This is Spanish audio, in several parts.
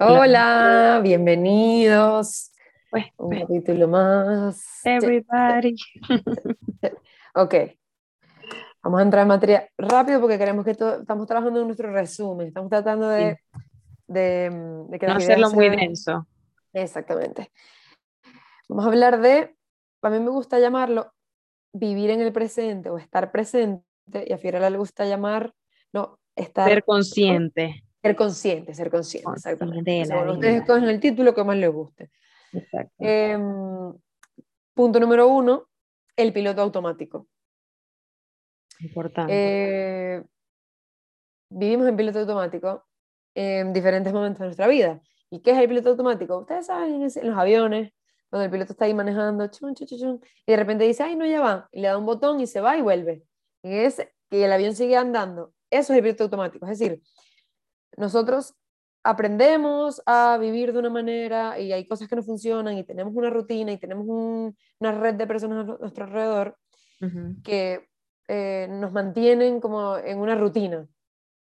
Hola, bienvenidos. Pues, Un pues, capítulo más. everybody. Ok. Vamos a entrar en materia rápido porque queremos que todo, estamos trabajando en nuestro resumen. Estamos tratando de, de, mm, de que No hacerlo muy denso. Exactamente. Vamos a hablar de, a mí me gusta llamarlo vivir en el presente o estar presente, y a Fiorella le gusta llamar, no, estar, Ser consciente. Ser consciente, ser consciente, Consciente exactamente. de la ustedes escogen el título que más les guste. Exacto. Em, punto número uno, el piloto automático. Importante. Eh, vivimos en piloto automático en diferentes momentos de nuestra vida. ¿Y qué es el piloto automático? Ustedes saben, en, los aviones, cuando el piloto está ahí manejando, chun, chun, chun, y de repente dice, ay, no, ya va, y le da un botón y se va y vuelve. Y, ese, y el avión sigue andando. Eso es el piloto automático. Es decir, nosotros aprendemos a vivir de una manera y hay cosas que no funcionan y tenemos una rutina y tenemos un- una red de personas a nu- nuestro alrededor Ujú. que eh, nos mantienen como en una rutina.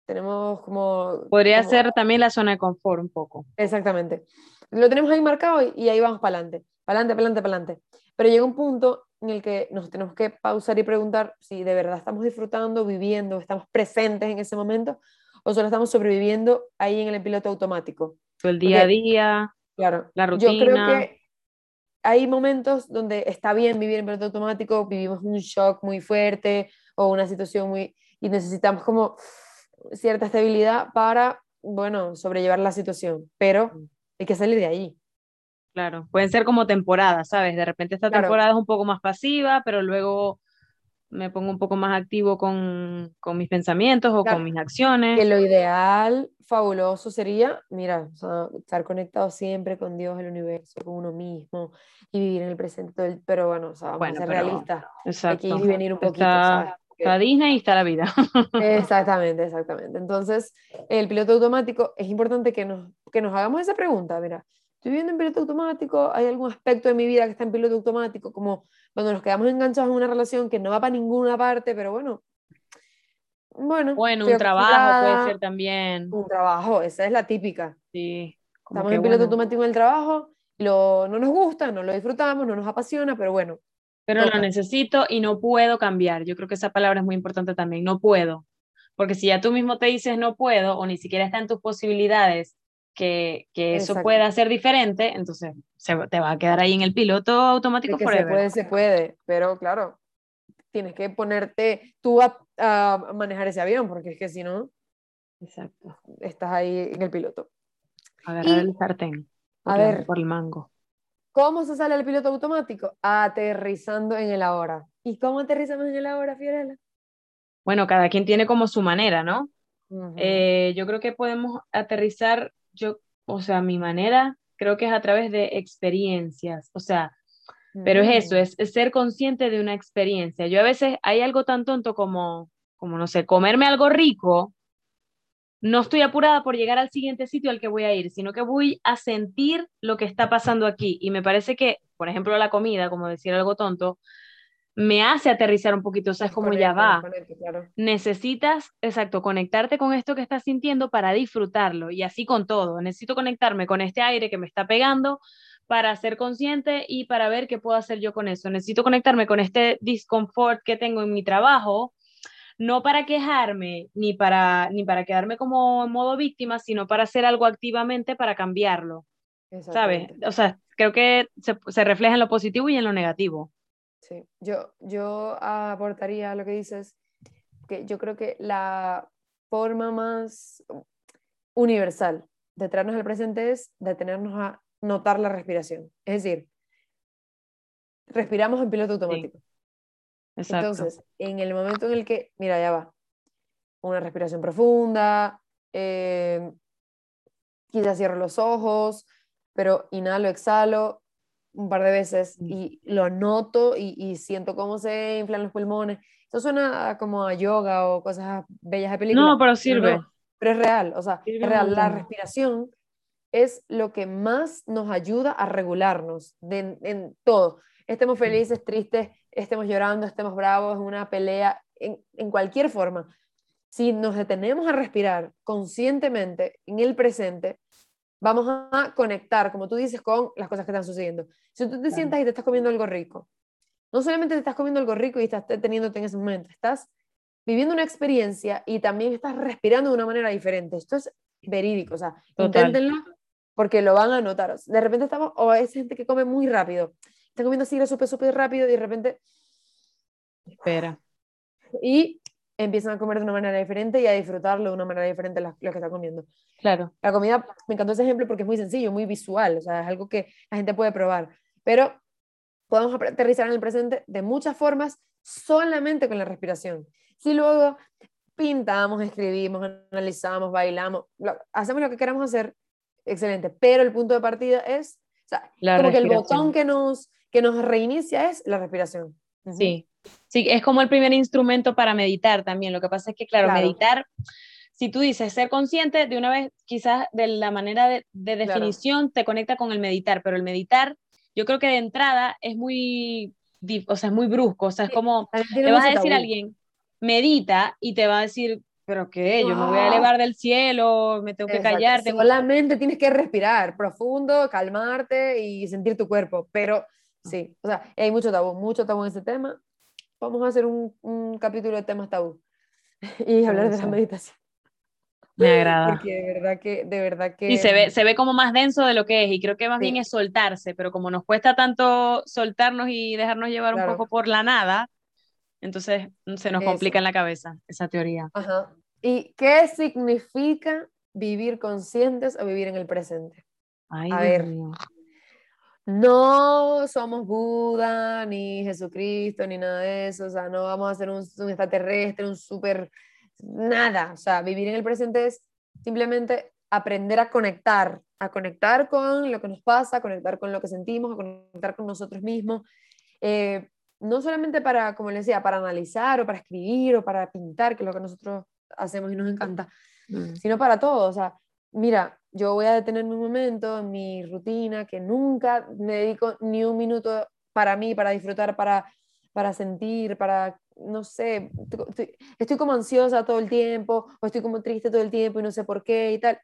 Tenemos como... Podría como- ser también la zona de confort un poco. Exactamente. Lo tenemos ahí marcado y, y ahí vamos para adelante, para adelante, para adelante, para adelante. Pero llega un punto en el que nos tenemos que pausar y preguntar si de verdad estamos disfrutando, viviendo, estamos presentes en ese momento o solo estamos sobreviviendo ahí en el piloto automático. El día a Porque- día, Claro. La Yo creo rutina. que hay momentos donde está bien vivir en piloto automático, vivimos un shock muy fuerte o una situación muy... y necesitamos como cierta estabilidad para, bueno, sobrellevar la situación, pero hay que salir de ahí. claro. Pueden ser como temporadas, ¿sabes? De repente esta Claro. temporada es un poco más pasiva, pero luego me pongo un poco más activo con, con mis pensamientos o Claro. con mis acciones. Que lo ideal, fabuloso sería, mira, o sea, estar conectado siempre con Dios, el universo, con uno mismo y vivir en el presente. todo el- pero bueno, o sea, vamos Bueno, a ser pero- realistas. Hay que Exacto. ir y venir un poquito, Está, ¿sabes? Porque- está Disney y está la vida. Exactamente, exactamente. Entonces, el piloto automático, es importante que nos, que nos hagamos esa pregunta. Mira, ¿estoy viviendo en piloto automático? ¿Hay algún aspecto de mi vida que está en piloto automático? Como cuando nos quedamos enganchados en una relación que no va para ninguna parte, pero bueno, bueno, Bueno, un trabajo puede ser también. Un trabajo, esa es la típica. Sí, como Estamos en piloto bueno. automático en el trabajo, lo, no nos gusta, no lo disfrutamos, no nos apasiona, pero bueno, pero lo toca. necesito y no puedo cambiar. Yo creo que esa palabra es muy importante también, no puedo. Porque si ya tú mismo te dices no puedo o ni siquiera está en tus posibilidades que, que eso pueda ser diferente, entonces se, te va a quedar ahí en el piloto automático que se puede, se puede, pero claro, tienes que ponerte tú a, a manejar ese avión, porque es que si no, Exacto. estás ahí en el piloto. Agarrar Y- el sartén a ver. por el mango. ¿Cómo se sale el piloto automático? Aterrizando en el ahora. ¿Y cómo aterrizamos en el ahora, Fiorella? Bueno, cada quien tiene como su manera, ¿no? Ujú. Eh, yo creo que podemos aterrizar, yo, o sea, mi manera creo que es a través de experiencias, o sea, pero es eso, Mm. es, es ser consciente de una experiencia. Yo a veces hay algo tan tonto como, como, no sé, comerme algo rico, no estoy apurada por llegar al siguiente sitio al que voy a ir, sino que voy a sentir lo que está pasando aquí. Y me parece que, por ejemplo, la comida, como decir algo tonto, me hace aterrizar un poquito, o sea, es como ya va claro. necesitas, exacto, conectarte con esto que estás sintiendo para disfrutarlo y así con todo. Necesito conectarme con este aire que me está pegando para ser consciente y para ver qué puedo hacer yo con eso. Necesito conectarme con este discomfort que tengo en mi trabajo, no para quejarme ni para, ni para quedarme como en modo víctima, sino para hacer algo activamente para cambiarlo, ¿sabes? O sea, creo que se, se refleja en lo positivo y en lo negativo. Sí, yo, yo aportaría a lo que dices, que yo creo que la forma más universal de traernos al presente es detenernos a notar la respiración. Es decir, respiramos en piloto automático. Exacto. Entonces, en el momento en el que, mira, ya va, una respiración profunda, eh, quizás cierro los ojos, pero inhalo, exhalo un par de veces Mm. y lo noto y, y siento cómo se inflan los pulmones. Eso suena a- como a yoga o cosas bellas de película. no, pero sirve. no, pero es real, o sea, Sirve es un real. La respiración es lo que más nos ayuda a regularnos de- en todo. Estemos felices, tristes, estemos llorando, estemos bravos, en una pelea, en, en cualquier forma. Si nos detenemos a respirar conscientemente en el presente, vamos a conectar, como tú dices, con las cosas que están sucediendo. Si tú te sientas y te estás comiendo algo rico, no solamente te estás comiendo algo rico y estás teniéndote en ese momento, estás viviendo una experiencia y también estás respirando de una manera diferente. Esto es verídico, o sea, inténtenlo porque lo van a notar. De repente estamos, o hay gente que come muy rápido, está comiendo así súper, súper rápido y de repente... Espera. Y empiezan a comer de una manera diferente y a disfrutarlo de una manera diferente lo, que están comiendo. Claro. La comida, me encantó ese ejemplo porque es muy sencillo, muy visual, o sea, es algo que la gente puede probar. Pero podemos aterrizar en el presente de muchas formas solamente con la respiración. Si luego pintamos, escribimos, analizamos, bailamos, hacemos lo que queramos hacer, excelente. Pero el punto de partida es, o sea, como que el botón que nos, que nos reinicia es la respiración. Sí, sí, es como el primer instrumento para meditar también. Lo que pasa es que, claro, meditar, si tú dices ser consciente, de una vez quizás de la manera de, definición te conecta con el meditar, pero el meditar, yo creo que de entrada es muy, o sea, es muy brusco, o sea, es como, le vas a decir a alguien, medita y te va a decir, pero qué, yo me voy a elevar del cielo, me tengo que callar. Tengo... Solamente tienes que respirar profundo, calmarte y sentir tu cuerpo, pero sí, o sea, hay mucho tabú, mucho tabú en este tema. Vamos a hacer un, un capítulo de temas tabú y hablar de la meditación. Me agrada. Porque de verdad que, de verdad que... Y se ve, se ve como más denso de lo que es, y creo que más bien es soltarse, pero como nos cuesta tanto soltarnos y dejarnos llevar un poco por la nada, entonces mm, se nos complica en la cabeza esa teoría. Ajá. ¿Y qué significa vivir conscientes o vivir en el presente? Ay, a ver, no somos Buda, ni Jesucristo, ni nada de eso, o sea, no vamos a ser un, un extraterrestre, un súper, nada, o sea, vivir en el presente es simplemente aprender a conectar, a conectar con lo que nos pasa, a conectar con lo que sentimos, a conectar con nosotros mismos, eh, no solamente para, como les decía, para analizar o para escribir o para pintar, que es lo que nosotros hacemos y nos encanta, mm. sino para todo. O sea, mira, yo voy a detenerme un momento en mi rutina que nunca me dedico ni un minuto para mí, para disfrutar, para, para sentir, para, no sé, estoy, estoy como ansiosa todo el tiempo o estoy como triste todo el tiempo y no sé por qué y tal.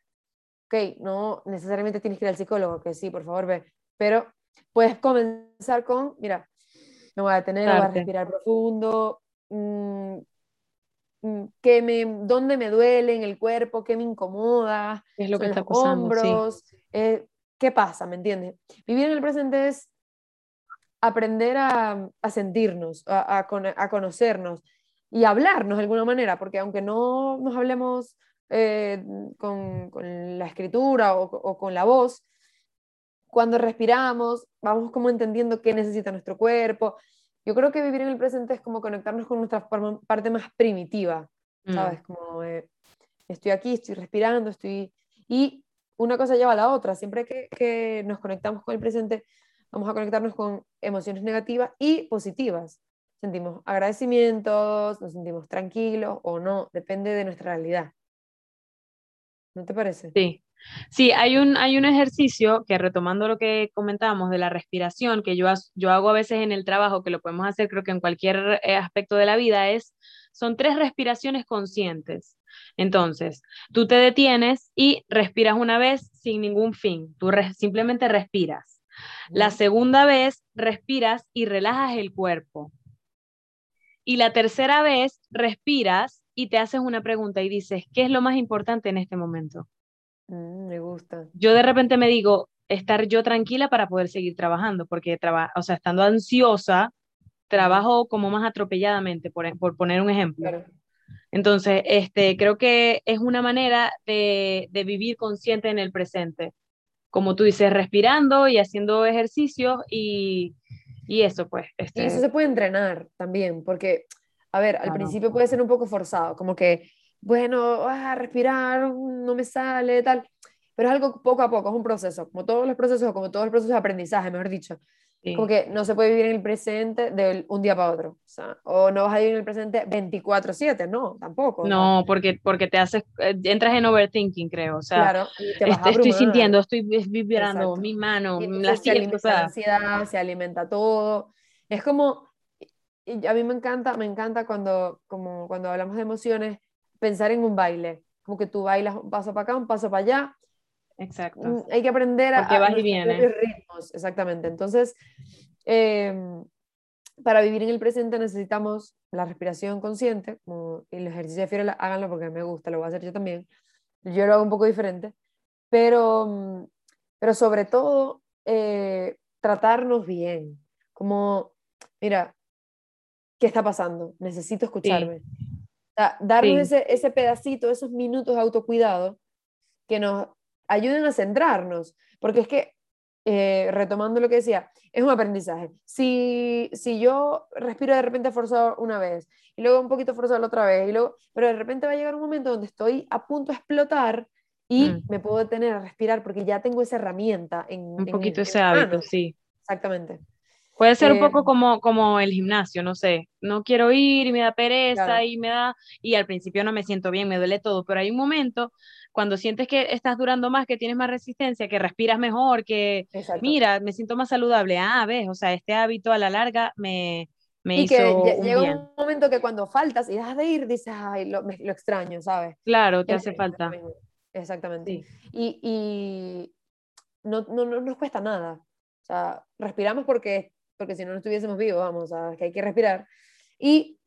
Ok, no necesariamente tienes que ir al psicólogo, que sí, por favor, ve, pero puedes comenzar con, mira, me voy a detener, voy a respirar profundo, mm, mm, que me, dónde me duele en el cuerpo, qué me incomoda, es lo que está pasando, hombros, eh, qué pasa, ¿me entiendes? Vivir en el presente es aprender a, a sentirnos, a, a, conocernos y hablarnos de alguna manera, porque aunque no nos hablemos eh, con, con, la escritura o, o, con la voz, cuando respiramos, vamos como entendiendo qué necesita nuestro cuerpo. Yo creo que vivir en el presente es como conectarnos con nuestra parte más primitiva, mm. ¿sabes? Como eh, estoy aquí, estoy respirando, estoy... Y una cosa lleva a la otra. Siempre que, que nos conectamos con el presente, vamos a conectarnos con emociones negativas y positivas. Sentimos agradecimientos, nos sentimos tranquilos o no, depende de nuestra realidad. ¿No te parece? Sí, Sí, hay un, hay un ejercicio que retomando lo que comentábamos de la respiración, que yo, yo hago a veces en el trabajo, que lo podemos hacer creo que en cualquier eh, aspecto de la vida, es, son tres respiraciones conscientes. Entonces, tú te detienes y respiras una vez sin ningún fin, tú simplemente respiras. La segunda vez respiras y relajas el cuerpo. Y la tercera vez respiras y te haces una pregunta y dices, ¿qué es lo más importante en este momento? Mm, me gusta. Yo de repente me digo, estar yo tranquila para poder seguir trabajando, porque, traba o sea, estando ansiosa, trabajo como más atropelladamente, por, e, por poner un ejemplo. Entonces, este, creo que es una manera de, de, vivir consciente en el presente. Como tú dices, respirando y haciendo ejercicios y, y eso, pues. Este... Y eso se puede entrenar también, porque, a ver, al principio puede ser un poco forzado, como que bueno, ah, respirar, no me sale, tal. Pero es algo poco a poco, es un proceso, como todos los procesos, como todos los procesos de aprendizaje, mejor dicho. Como que no se puede vivir en el presente de un día para otro. O, sea, o no vas a vivir en el presente 24/7, no, tampoco. No, porque, porque te haces, eh, entras en overthinking, creo. O sea, claro, este, estoy sintiendo, estoy vibrando, mi mano, la se alimenta ansiedad, se alimenta todo. Es como, a mí me encanta, me encanta cuando, como, cuando hablamos de emociones, pensar en un baile, como que tú bailas un paso para acá, un paso para allá, Exacto. Mm, hay que aprender Porque a, vas y vienes. ritmos, exactamente. Entonces, em, para vivir en el presente necesitamos la respiración consciente, como el ejercicio de Fiorella, háganlo porque me gusta, lo voy a hacer yo también. Yo lo hago un poco diferente, pero, mm, pero sobre todo eh, tratarnos bien, como, mira, ¿qué está pasando? Necesito escucharme. O sea, darnos Sí. ese, ese pedacito, esos minutos de autocuidado que nos ayuden a centrarnos, porque es que, eh, retomando lo que decía, es un aprendizaje. Si, si yo respiro de repente forzado una vez, y luego un poquito forzado otra vez, y luego, pero de repente va a llegar un momento donde estoy a punto de explotar y Mm. me puedo detener a respirar porque ya tengo esa herramienta en Un en- poquito ese hábito, sí. Exactamente. Puede ser un Eh, poco como, como el gimnasio, no sé, no quiero ir y me da pereza Claro. y me da, y al principio no me siento bien, me duele todo, pero hay un momento cuando sientes que estás durando más, que tienes más resistencia, que respiras mejor, que Exacto. mira, me siento más saludable, ah, ves, o sea, este hábito a la larga me, me y que hizo un llega bien. un momento que cuando faltas y dejas de ir, dices, ay, lo, me- lo extraño, ¿sabes? Claro, te Es- hace falta. Exactamente. Sí, Y, y no, no, no nos cuesta nada. O sea, respiramos porque, porque si no, no estuviésemos vivos, vamos, sea, que hay que respirar. Y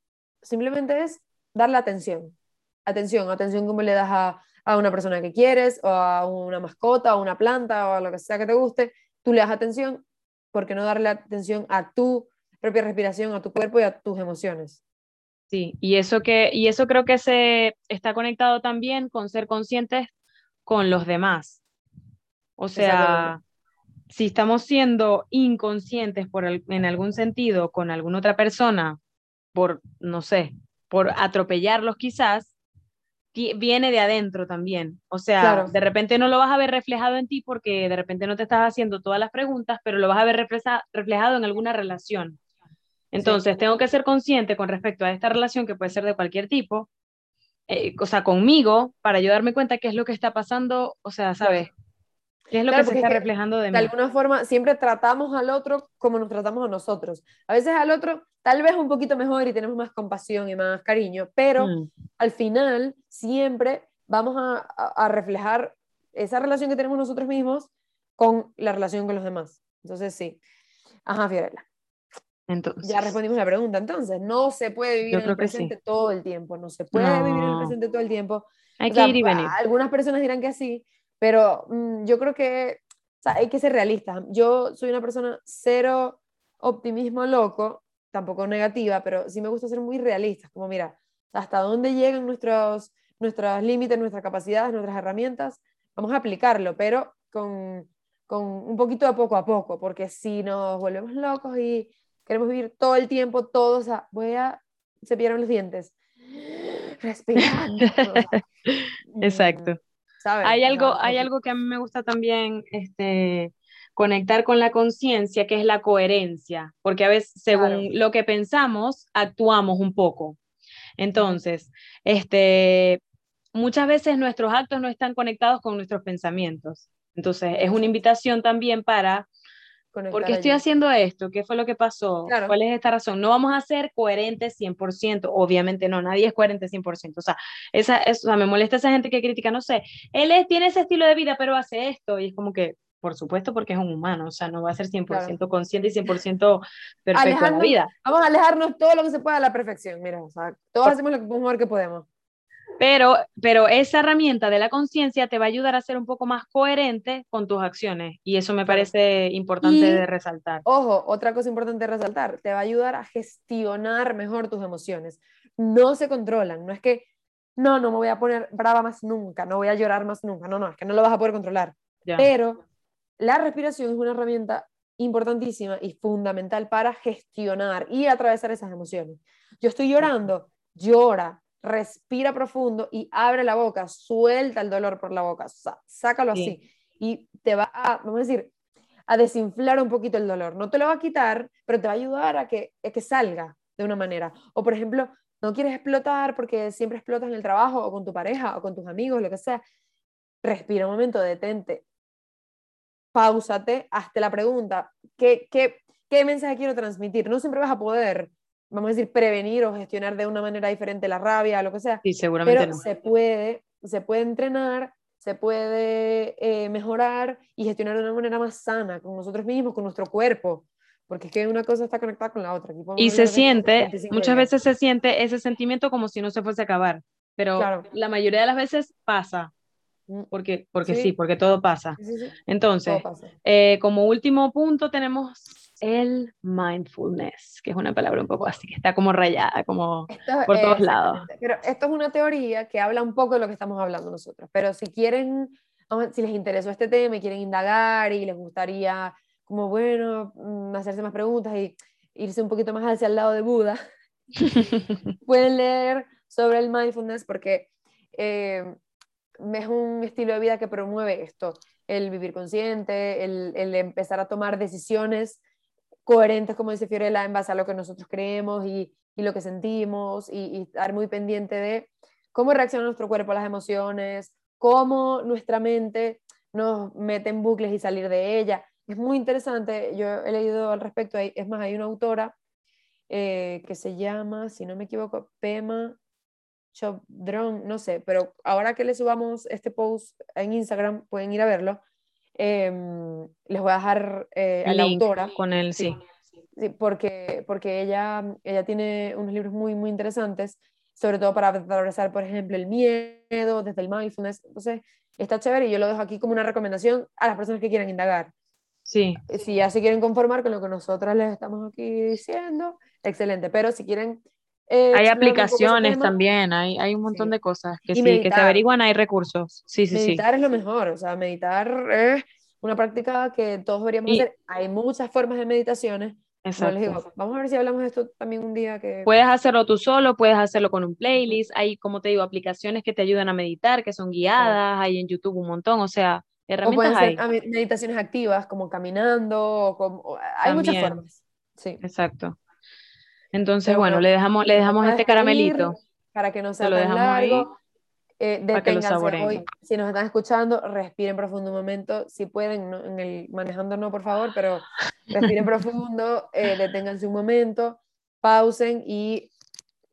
simplemente es darle atención. Atención, atención como le das a, a una persona que quieres, o a una mascota, o a una planta, o a lo que sea que te guste. Tú le das atención, porque no darle atención a tu propia respiración, a tu cuerpo y a tus emociones? sí, y eso que, y eso creo que se está conectado también con ser conscientes con los demás. O sea. Si estamos siendo inconscientes por en algún sentido con alguna otra persona, por, no sé, por atropellarlos quizás, viene de adentro también. O sea, Claro. de repente no lo vas a ver reflejado en ti porque de repente no te estás haciendo todas las preguntas, pero lo vas a ver refleja- reflejado en alguna relación. Entonces, tengo que ser consciente con respecto a esta relación que puede ser de cualquier tipo, eh, o sea, conmigo, para yo darme cuenta qué es lo que está pasando, o sea, ¿sabes? ¿Qué es lo Claro, que se está es que reflejando de De mí? alguna forma, siempre tratamos al otro como nos tratamos a nosotros. A veces al otro tal vez un poquito mejor y tenemos más compasión y más cariño, pero Mm, al final siempre vamos a, a- a reflejar esa relación que tenemos nosotros mismos con la relación con los demás. Entonces, sí. Ajá, Fiorella. entonces, Ya respondimos la pregunta. Entonces, no se puede vivir en el que sí. presente todo el tiempo. No se puede vivir en el No. presente todo el tiempo. hay O que sea, ir y venir. Algunas personas dirán que sí, pero mm, yo creo que o sea, hay que ser realistas. Yo soy una persona cero optimismo loco, tampoco negativa, pero sí me gusta ser muy realista. Como, mira, hasta dónde llegan nuestros, nuestros límites, nuestras capacidades, nuestras herramientas, vamos a aplicarlo, pero con, con un poquito de poco a poco, porque si nos volvemos locos y queremos vivir todo el tiempo, todo, o sea, voy a cepillarme los dientes. Respirando. Exacto. ¿Sabes? Hay algo, hay que- algo que a mí me gusta también, este, conectar con la conciencia, que es la coherencia, porque a veces, según Claro. lo que pensamos, actuamos un poco. Entonces, este, muchas veces nuestros actos no están conectados con nuestros pensamientos. Entonces, es una invitación también para ¿Por qué estoy allí. haciendo esto? ¿Qué fue lo que pasó? Claro. ¿Cuál es esta razón? No vamos a ser coherentes 100%, obviamente no, nadie es coherente 100%. O sea, esa, es- o sea, me molesta esa gente que critica, no sé, él es- tiene ese estilo de vida, pero hace esto, y es como que, por supuesto, porque es un humano, o sea, no va a ser 100% consciente y 100% perfecto en la vida. Vamos a alejarnos todo lo que se pueda a la perfección. Mira, o sea, todos hacemos lo ver que podemos. Pero, pero esa herramienta de la conciencia te va a ayudar a ser un poco más coherente con tus acciones, y eso me parece importante Y- de resaltar. Ojo, otra cosa importante de resaltar, te va a ayudar a gestionar mejor tus emociones. No se controlan, no es que, no, no me voy a poner brava más nunca, no voy a llorar más nunca, no, no, es que no lo vas a poder controlar. Ya. Pero la respiración es una herramienta importantísima y fundamental para gestionar y atravesar esas emociones. Yo estoy llorando, llora, respira profundo y abre la boca, suelta el dolor por la boca, sácalo Sí. así y te va a, vamos a decir, a desinflar un poquito el dolor. No te lo va a quitar, pero te va a ayudar a que, a que salga de una manera. O por ejemplo, no quieres explotar porque siempre explotas en el trabajo o con tu pareja o con tus amigos, lo que sea. Respira un momento, detente, pausate, hazte la pregunta, ¿qué, qué, qué mensaje quiero transmitir? No siempre vas a poder, vamos a decir, prevenir o gestionar de una manera diferente la rabia, lo que sea, Sí, seguramente pero no. se puede, se puede entrenar, se puede eh, mejorar y gestionar de una manera más sana con nosotros mismos, con nuestro cuerpo, porque es que una cosa está conectada con la otra. y se siente, muchas veces se siente ese sentimiento como si no se fuese a acabar, pero la mayoría de las veces pasa. Mm. Porque, porque sí. porque todo pasa. Entonces, eh, como último punto tenemos el mindfulness, que es una palabra un poco así, que está como rayada, como por todos lados. Pero esto es una teoría que habla un poco de lo que estamos hablando nosotros, pero si quieren, si les interesó este tema y quieren indagar y les gustaría, como bueno, mm, hacerse más preguntas y irse un poquito más hacia el lado de Buda, pueden leer sobre el mindfulness porque eh, es un estilo de vida que promueve esto, el vivir consciente, el, el empezar a tomar decisiones coherentes, como dice Fiorella, en base a lo que nosotros creemos y, y lo que sentimos y, estar muy pendiente de cómo reacciona nuestro cuerpo a las emociones, cómo nuestra mente nos mete en bucles y salir de ella. Es muy interesante, yo he leído al respecto, es más, hay una autora eh, que se llama, si no me equivoco, Pema Chobdron, no sé, pero ahora que le subamos este post en Instagram, pueden ir a verlo. Em, les voy a dejar eh, a la autora. Con él, sí. sí. porque, porque ella, ella tiene unos libros muy, muy interesantes, sobre todo para atravesar, por ejemplo, el miedo, desde el mindfulness. Entonces, está chévere y yo lo dejo aquí como una recomendación a las personas que quieran indagar. Sí. Eh, si ya se quieren conformar con lo que nosotras les estamos aquí diciendo, excelente. Pero si quieren eh, hay aplicaciones también, hay, hay un montón de cosas que sí, que se averiguan, hay recursos. Sí, sí, meditar es lo mejor, o sea, meditar es una práctica que todos deberíamos hacer. Hay muchas formas de meditaciones. Exacto. vamos a ver si hablamos de esto también un día que... Puedes hacerlo tú solo, puedes hacerlo con un playlist, hay, como te digo, aplicaciones que te ayudan a meditar, que son guiadas, hay en YouTube un montón, o sea, herramientas o hay. meditaciones activas, como caminando, como... hay muchas formas. Sí. Exacto. Entonces, bueno, le dejamos, le dejamos este caramelito. Para que no sea lo tan largo. Eh, deténganse hoy. Si nos están escuchando, respiren profundo un momento. Si pueden, en el, manejando no, por favor, pero respiren profundo, eh, deténganse un momento, pausen y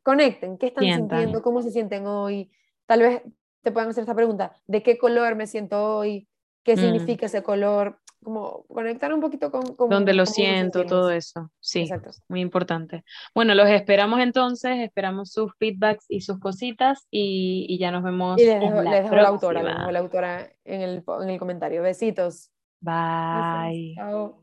conecten. ¿Qué están sintiendo? ¿Cómo se sienten hoy? Tal vez te puedan hacer esta pregunta, ¿de qué color me siento hoy? ¿Qué mm. significa ese color? como conectar un poquito con... con Donde lo siento, todo eso. Sí, Exacto. muy importante. Bueno, los esperamos entonces, esperamos sus feedbacks y sus cositas y, y ya nos vemos. Y les dejo, la, autora, la autora en el, en el comentario. Besitos. Bye. Chao.